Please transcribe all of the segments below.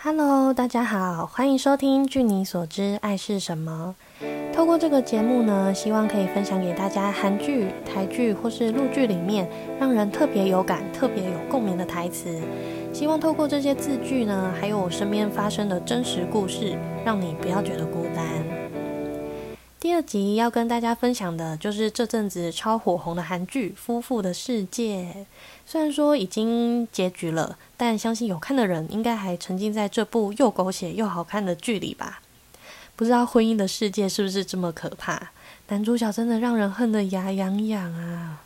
Hello，大家好，欢迎收听《据你所知，爱是什么》。透过这个节目呢，希望可以分享给大家韩剧、台剧或是陆剧里面让人特别有感、特别有共鸣的台词。希望透过这些字句呢，还有我身边发生的真实故事，让你不要觉得孤单。第二集要跟大家分享的就是这阵子超火红的韩剧《夫妇的世界》。虽然说已经结局了，但相信有看的人应该还沉浸在这部又狗血又好看的剧里吧？不知道婚姻的世界是不是这么可怕？男主角真的让人恨得牙痒痒啊！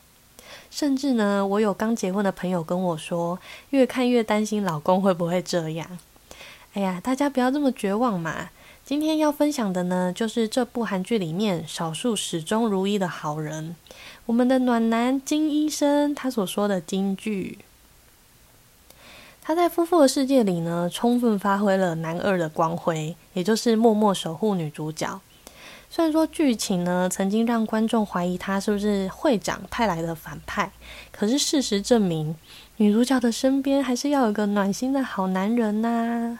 甚至呢，我有刚结婚的朋友跟我说，越看越担心老公会不会这样。哎呀，大家不要这么绝望嘛！今天要分享的呢，就是这部韩剧里面少数始终如一的好人，我们的暖男金医生他所说的金句。他在夫妇的世界里呢，充分发挥了男二的光辉，也就是默默守护女主角。虽然说剧情呢曾经让观众怀疑他是不是会长派来的反派，可是事实证明，女主角的身边还是要有个暖心的好男人呐。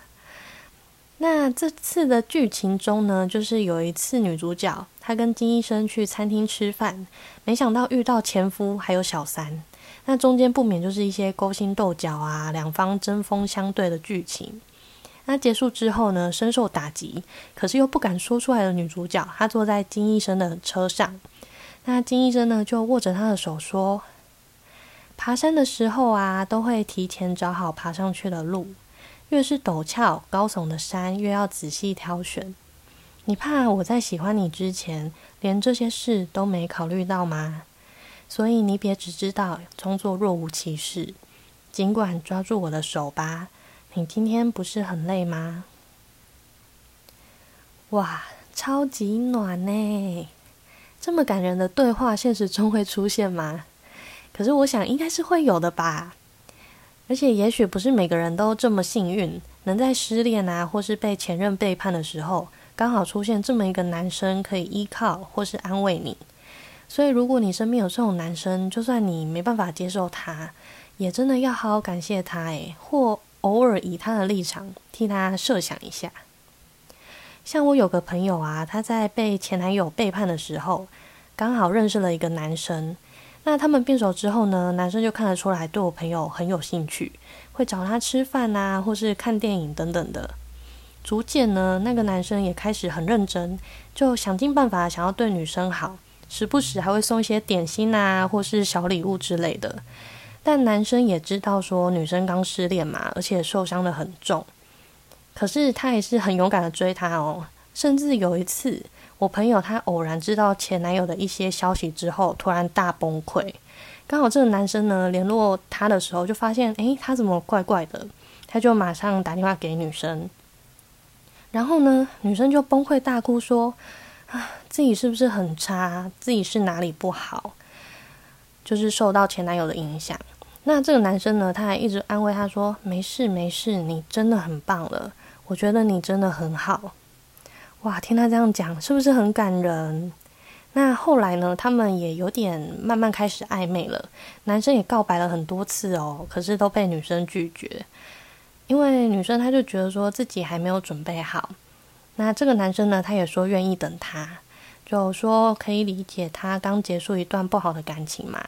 那这次的剧情中呢，就是有一次女主角她跟金医生去餐厅吃饭，没想到遇到前夫还有小三。那中间不免就是一些勾心斗角啊，两方针锋相对的剧情。那结束之后呢，深受打击，可是又不敢说出来的女主角，她坐在金医生的车上。那金医生呢，就握着她的手说：“爬山的时候啊，都会提前找好爬上去的路。越是陡峭高耸的山，越要仔细挑选。你怕我在喜欢你之前，连这些事都没考虑到吗？”所以你别只知道装作若无其事，尽管抓住我的手吧。你今天不是很累吗？哇，超级暖呢！这么感人的对话，现实中会出现吗？可是我想应该是会有的吧。而且也许不是每个人都这么幸运，能在失恋啊，或是被前任背叛的时候，刚好出现这么一个男生可以依靠或是安慰你。所以，如果你身边有这种男生，就算你没办法接受他，也真的要好好感谢他，诶，或偶尔以他的立场替他设想一下。像我有个朋友啊，他在被前男友背叛的时候，刚好认识了一个男生。那他们变手之后呢，男生就看得出来对我朋友很有兴趣，会找他吃饭啊，或是看电影等等的。逐渐呢，那个男生也开始很认真，就想尽办法想要对女生好。时不时还会送一些点心啊，或是小礼物之类的。但男生也知道说女生刚失恋嘛，而且受伤的很重。可是他也是很勇敢的追她哦。甚至有一次，我朋友他偶然知道前男友的一些消息之后，突然大崩溃。刚好这个男生呢联络他的时候，就发现诶，他怎么怪怪的？他就马上打电话给女生。然后呢，女生就崩溃大哭说。啊，自己是不是很差？自己是哪里不好？就是受到前男友的影响。那这个男生呢，他还一直安慰他说：“没事没事，你真的很棒了。我觉得你真的很好。”哇，听他这样讲，是不是很感人？那后来呢，他们也有点慢慢开始暧昧了。男生也告白了很多次哦，可是都被女生拒绝，因为女生她就觉得说自己还没有准备好。那这个男生呢，他也说愿意等他，就说可以理解他刚结束一段不好的感情嘛。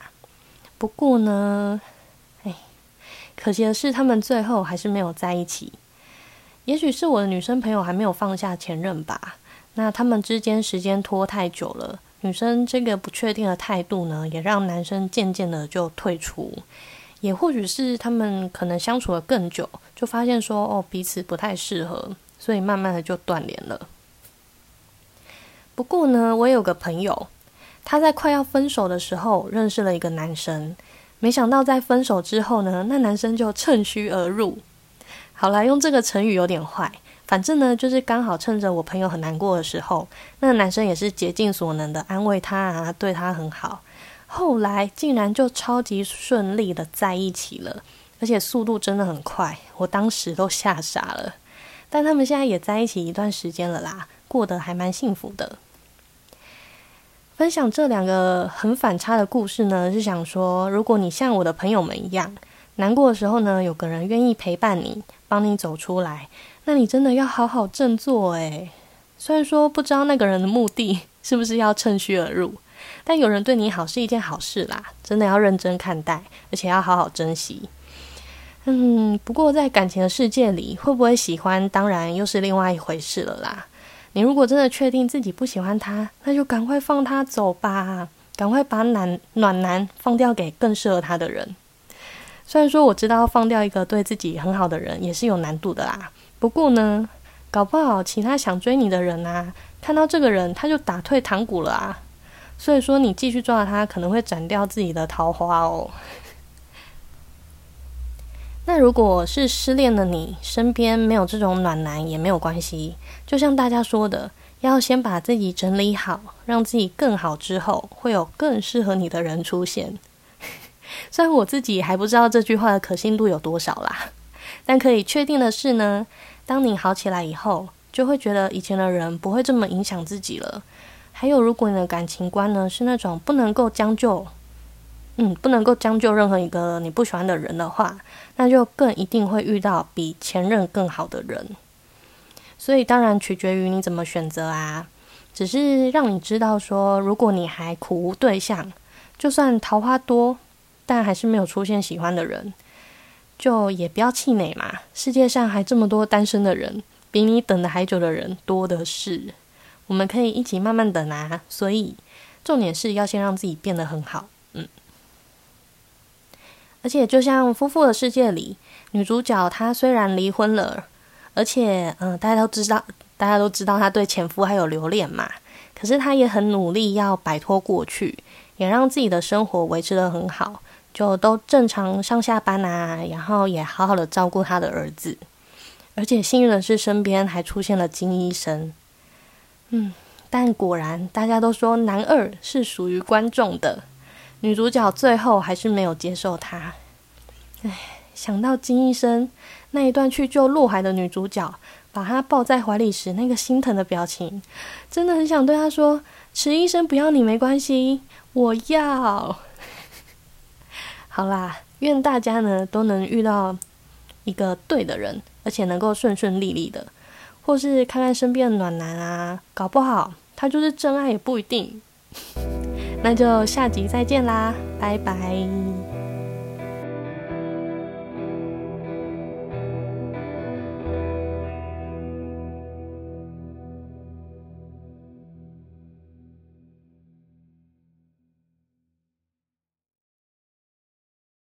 不过呢，哎，可惜的是他们最后还是没有在一起。也许是我的女生朋友还没有放下前任吧。那他们之间时间拖太久了，女生这个不确定的态度呢，也让男生渐渐的就退出。也或许是他们可能相处了更久，就发现说哦彼此不太适合。所以慢慢的就断联了。不过呢，我有个朋友，他在快要分手的时候认识了一个男生，没想到在分手之后呢，那男生就趁虚而入。好啦，用这个成语有点坏，反正呢，就是刚好趁着我朋友很难过的时候，那个男生也是竭尽所能的安慰他啊，对他很好。后来竟然就超级顺利的在一起了，而且速度真的很快，我当时都吓傻了。但他们现在也在一起一段时间了啦，过得还蛮幸福的。分享这两个很反差的故事呢，是想说，如果你像我的朋友们一样，难过的时候呢，有个人愿意陪伴你，帮你走出来，那你真的要好好振作诶。虽然说不知道那个人的目的 是不是要趁虚而入，但有人对你好是一件好事啦，真的要认真看待，而且要好好珍惜。嗯，不过在感情的世界里，会不会喜欢，当然又是另外一回事了啦。你如果真的确定自己不喜欢他，那就赶快放他走吧，赶快把暖暖男放掉给更适合他的人。虽然说我知道放掉一个对自己很好的人也是有难度的啦，不过呢，搞不好其他想追你的人啊，看到这个人他就打退堂鼓了啊。所以说你继续抓他，可能会斩掉自己的桃花哦。那如果是失恋的你，身边没有这种暖男也没有关系。就像大家说的，要先把自己整理好，让自己更好之后，会有更适合你的人出现。虽然我自己还不知道这句话的可信度有多少啦，但可以确定的是呢，当你好起来以后，就会觉得以前的人不会这么影响自己了。还有，如果你的感情观呢是那种不能够将就。嗯，不能够将就任何一个你不喜欢的人的话，那就更一定会遇到比前任更好的人。所以当然取决于你怎么选择啊。只是让你知道说，如果你还苦无对象，就算桃花多，但还是没有出现喜欢的人，就也不要气馁嘛。世界上还这么多单身的人，比你等的还久的人多的是。我们可以一起慢慢等啊。所以重点是要先让自己变得很好。而且，就像夫妇的世界里，女主角她虽然离婚了，而且，嗯，大家都知道，大家都知道她对前夫还有留恋嘛。可是她也很努力要摆脱过去，也让自己的生活维持得很好，就都正常上下班啊，然后也好好的照顾她的儿子。而且幸运的是，身边还出现了金医生。嗯，但果然，大家都说男二是属于观众的。女主角最后还是没有接受他。唉，想到金医生那一段去救陆海的女主角，把她抱在怀里时那个心疼的表情，真的很想对她说：“池医生不要你没关系，我要。”好啦，愿大家呢都能遇到一个对的人，而且能够顺顺利利的，或是看看身边的暖男啊，搞不好他就是真爱也不一定。那就下集再见啦，拜拜。